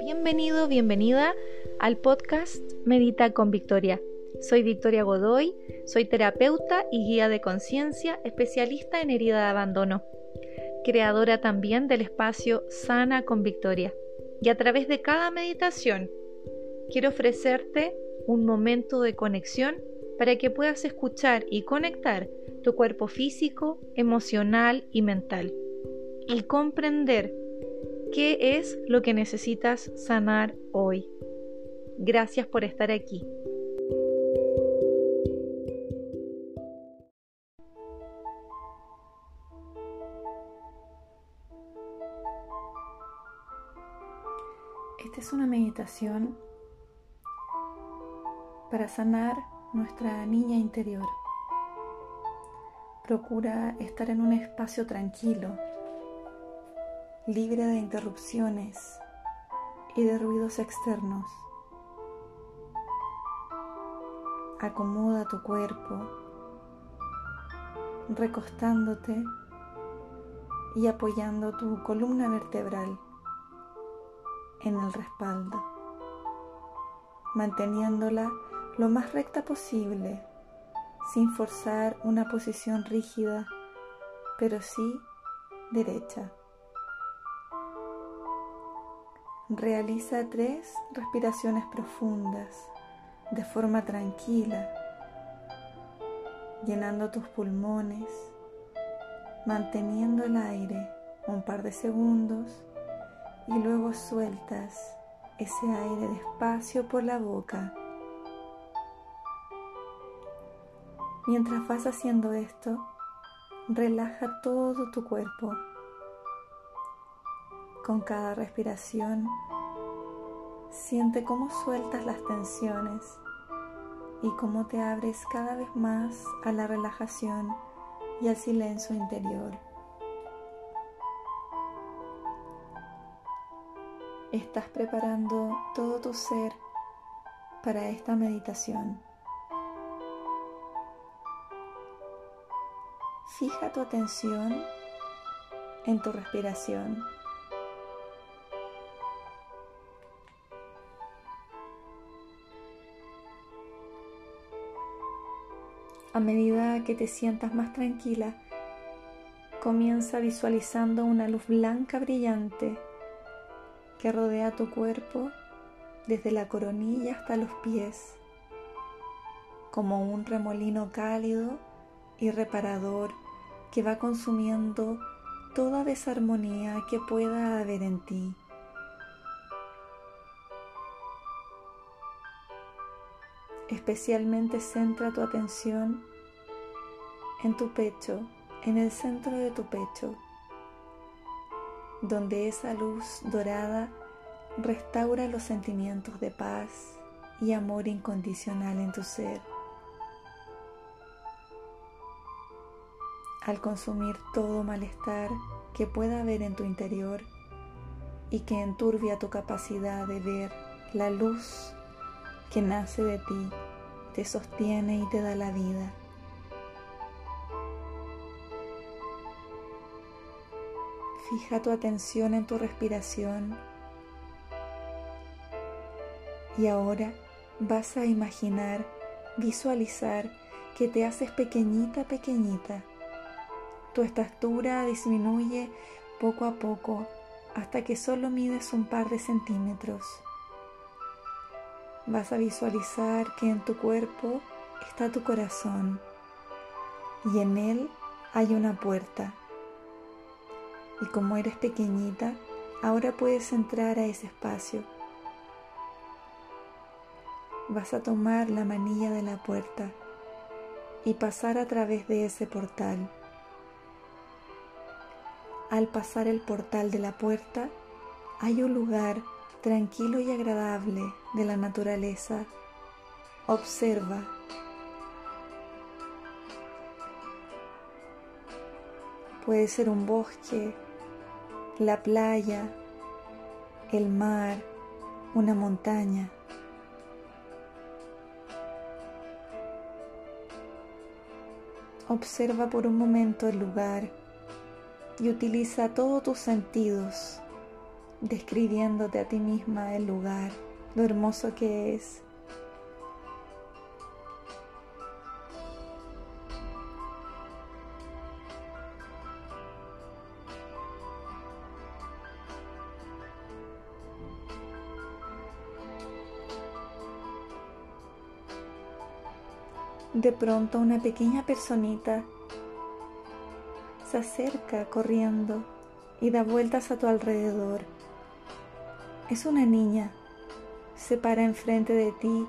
Bienvenido, bienvenida al podcast Medita con Victoria. Soy Victoria Godoy, soy terapeuta y guía de conciencia, especialista en herida de abandono, creadora también del espacio Sana con Victoria. Y a través de cada meditación quiero ofrecerte un momento de conexión para que puedas escuchar y conectar tu cuerpo físico, emocional y mental y comprender qué es lo que necesitas sanar hoy. Gracias por estar aquí. Esta es una meditación para sanar nuestra niña interior. Procura estar en un espacio tranquilo, libre de interrupciones y de ruidos externos. Acomoda tu cuerpo, recostándote y apoyando tu columna vertebral en el respaldo, manteniéndola lo más recta posible, sin forzar una posición rígida, pero sí derecha. Realiza tres respiraciones profundas de forma tranquila, llenando tus pulmones, manteniendo el aire un par de segundos y luego sueltas ese aire despacio por la boca. Mientras vas haciendo esto, relaja todo tu cuerpo con cada respiración, siente cómo sueltas las tensiones y cómo te abres cada vez más a la relajación y al silencio interior. Estás preparando todo tu ser para esta meditación. Fija tu atención en tu respiración. A medida que te sientas más tranquila, comienza visualizando una luz blanca brillante que rodea tu cuerpo desde la coronilla hasta los pies, como un remolino cálido y reparador que va consumiendo toda desarmonía que pueda haber en ti. Especialmente centra tu atención en tu pecho, en el centro de tu pecho, donde esa luz dorada restaura los sentimientos de paz y amor incondicional en tu ser. Al consumir todo malestar que pueda haber en tu interior y que enturbia tu capacidad de ver la luz que nace de ti, te sostiene y te da la vida. Fija tu atención en tu respiración y ahora vas a imaginar, visualizar que te haces pequeñita, pequeñita. Tu estatura disminuye poco a poco hasta que solo mides un par de centímetros. Vas a visualizar que en tu cuerpo está tu corazón y en él hay una puerta. Y como eres pequeñita, ahora puedes entrar a ese espacio. Vas a tomar la manilla de la puerta y pasar a través de ese portal. Al pasar el portal de la puerta, hay un lugar tranquilo y agradable de la naturaleza. Observa. Puede ser un bosque, la playa, el mar, una montaña. Observa por un momento el lugar y utiliza todos tus sentidos describiéndote a ti misma el lugar, lo hermoso que es. De pronto una pequeña personita se acerca corriendo y da vueltas a tu alrededor. Es una niña. Se para enfrente de ti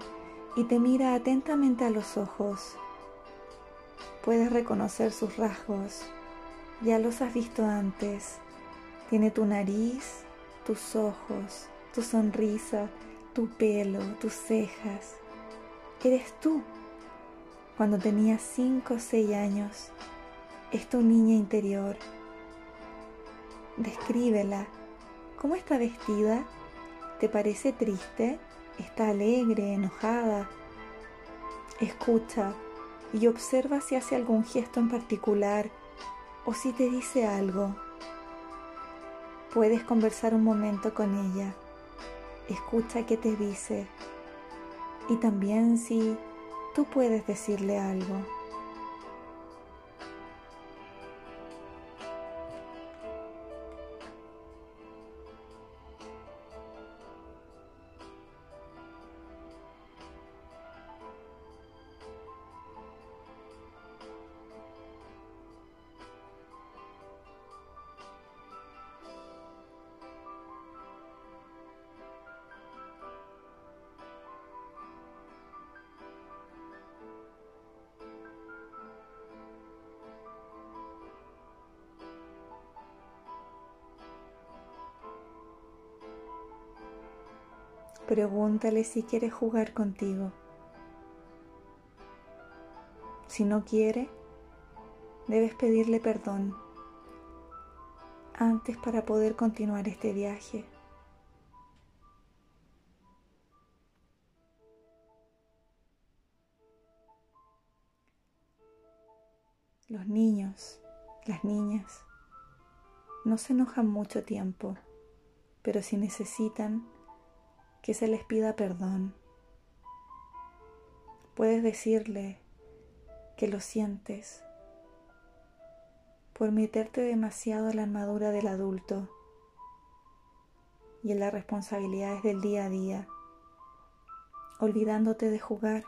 y te mira atentamente a los ojos. Puedes reconocer sus rasgos. Ya los has visto antes. Tiene tu nariz, tus ojos, tu sonrisa, tu pelo, tus cejas. Eres tú. Cuando tenías 5 o 6 años, es tu niña interior. Descríbela. ¿Cómo está vestida? ¿Te parece triste? ¿Está alegre, enojada? Escucha y observa si hace algún gesto en particular o si te dice algo. Puedes conversar un momento con ella. Escucha qué te dice. Y también si tú puedes decirle algo. Pregúntale si quiere jugar contigo. Si no quiere, debes pedirle perdón antes para poder continuar este viaje. Los niños, las niñas, no se enojan mucho tiempo, pero si necesitan, que se les pida perdón. Puedes decirle que lo sientes por meterte demasiado en la armadura del adulto y en las responsabilidades del día a día, olvidándote de jugar,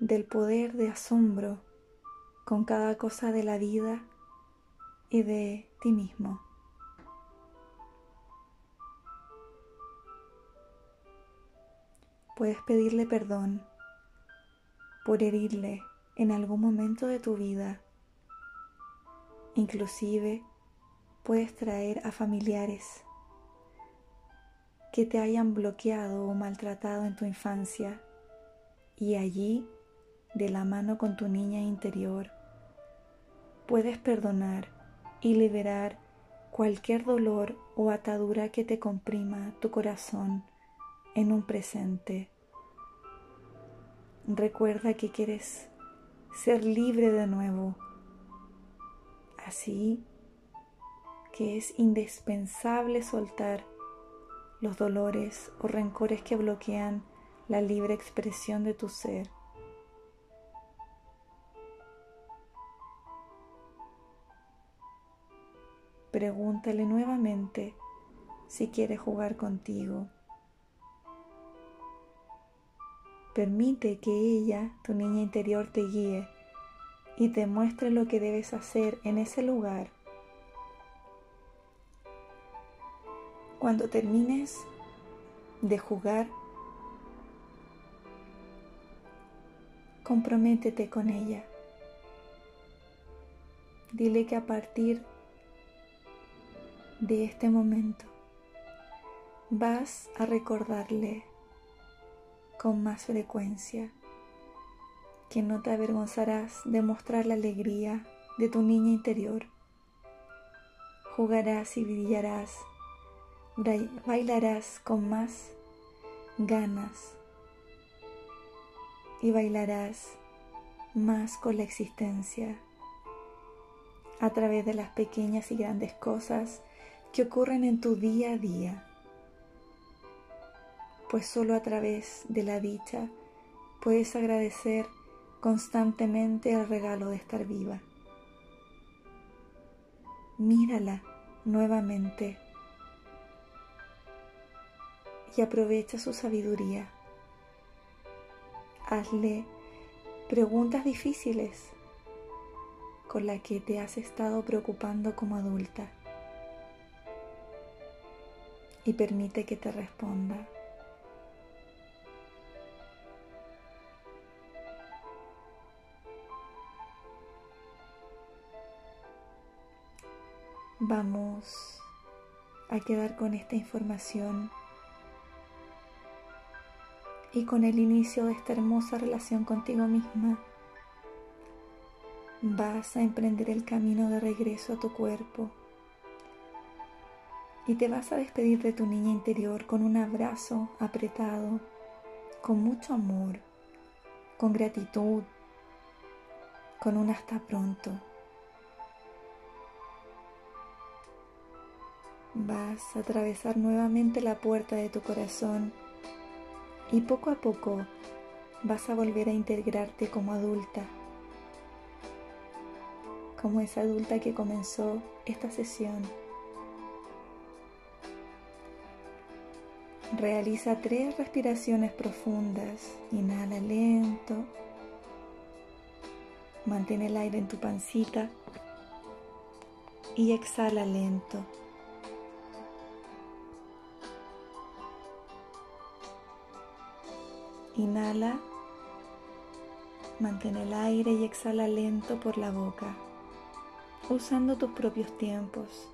del poder de asombro con cada cosa de la vida y de ti mismo. Puedes pedirle perdón por herirle en algún momento de tu vida. Inclusive puedes traer a familiares que te hayan bloqueado o maltratado en tu infancia y allí, de la mano con tu niña interior, puedes perdonar y liberar cualquier dolor o atadura que te comprima tu corazón en un presente. Recuerda que quieres ser libre de nuevo. Así que es indispensable soltar los dolores o rencores que bloquean la libre expresión de tu ser. Pregúntale nuevamente si quiere jugar contigo. Permite que ella, tu niña interior, te guíe y te muestre lo que debes hacer en ese lugar. Cuando termines de jugar, comprométete con ella. Dile que a partir de este momento vas a recordarle con más frecuencia, que no te avergonzarás de mostrar la alegría de tu niña interior. Jugarás y brillarás, bailarás con más ganas y bailarás más con la existencia a través de las pequeñas y grandes cosas que ocurren en tu día a día, pues solo a través de la dicha puedes agradecer constantemente el regalo de estar viva. Mírala nuevamente y aprovecha su sabiduría. Hazle preguntas difíciles con las que te has estado preocupando como adulta y permite que te responda. Vamos a quedar con esta información y con el inicio de esta hermosa relación contigo misma. Vas a emprender el camino de regreso a tu cuerpo y te vas a despedir de tu niña interior con un abrazo apretado, con mucho amor, con gratitud, con un hasta pronto. Vas a atravesar nuevamente la puerta de tu corazón y poco a poco vas a volver a integrarte como adulta, como esa adulta que comenzó esta sesión. Realiza tres respiraciones profundas. Inhala lento. Mantén el aire en tu pancita. Y exhala lento. Inhala, mantén el aire y exhala lento por la boca, usando tus propios tiempos.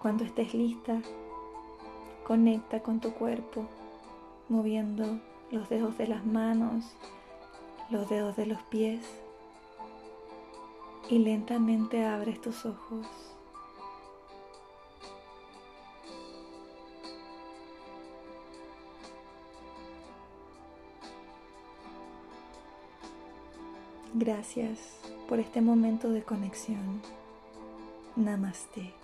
Cuando estés lista, conecta con tu cuerpo, moviendo los dedos de las manos, los dedos de los pies y lentamente abres tus ojos. Gracias por este momento de conexión. Namaste.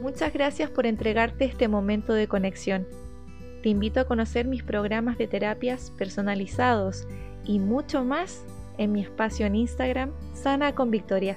Muchas gracias por entregarte este momento de conexión. Te invito a conocer mis programas de terapias personalizados y mucho más en mi espacio en Instagram, Sana con Victoria.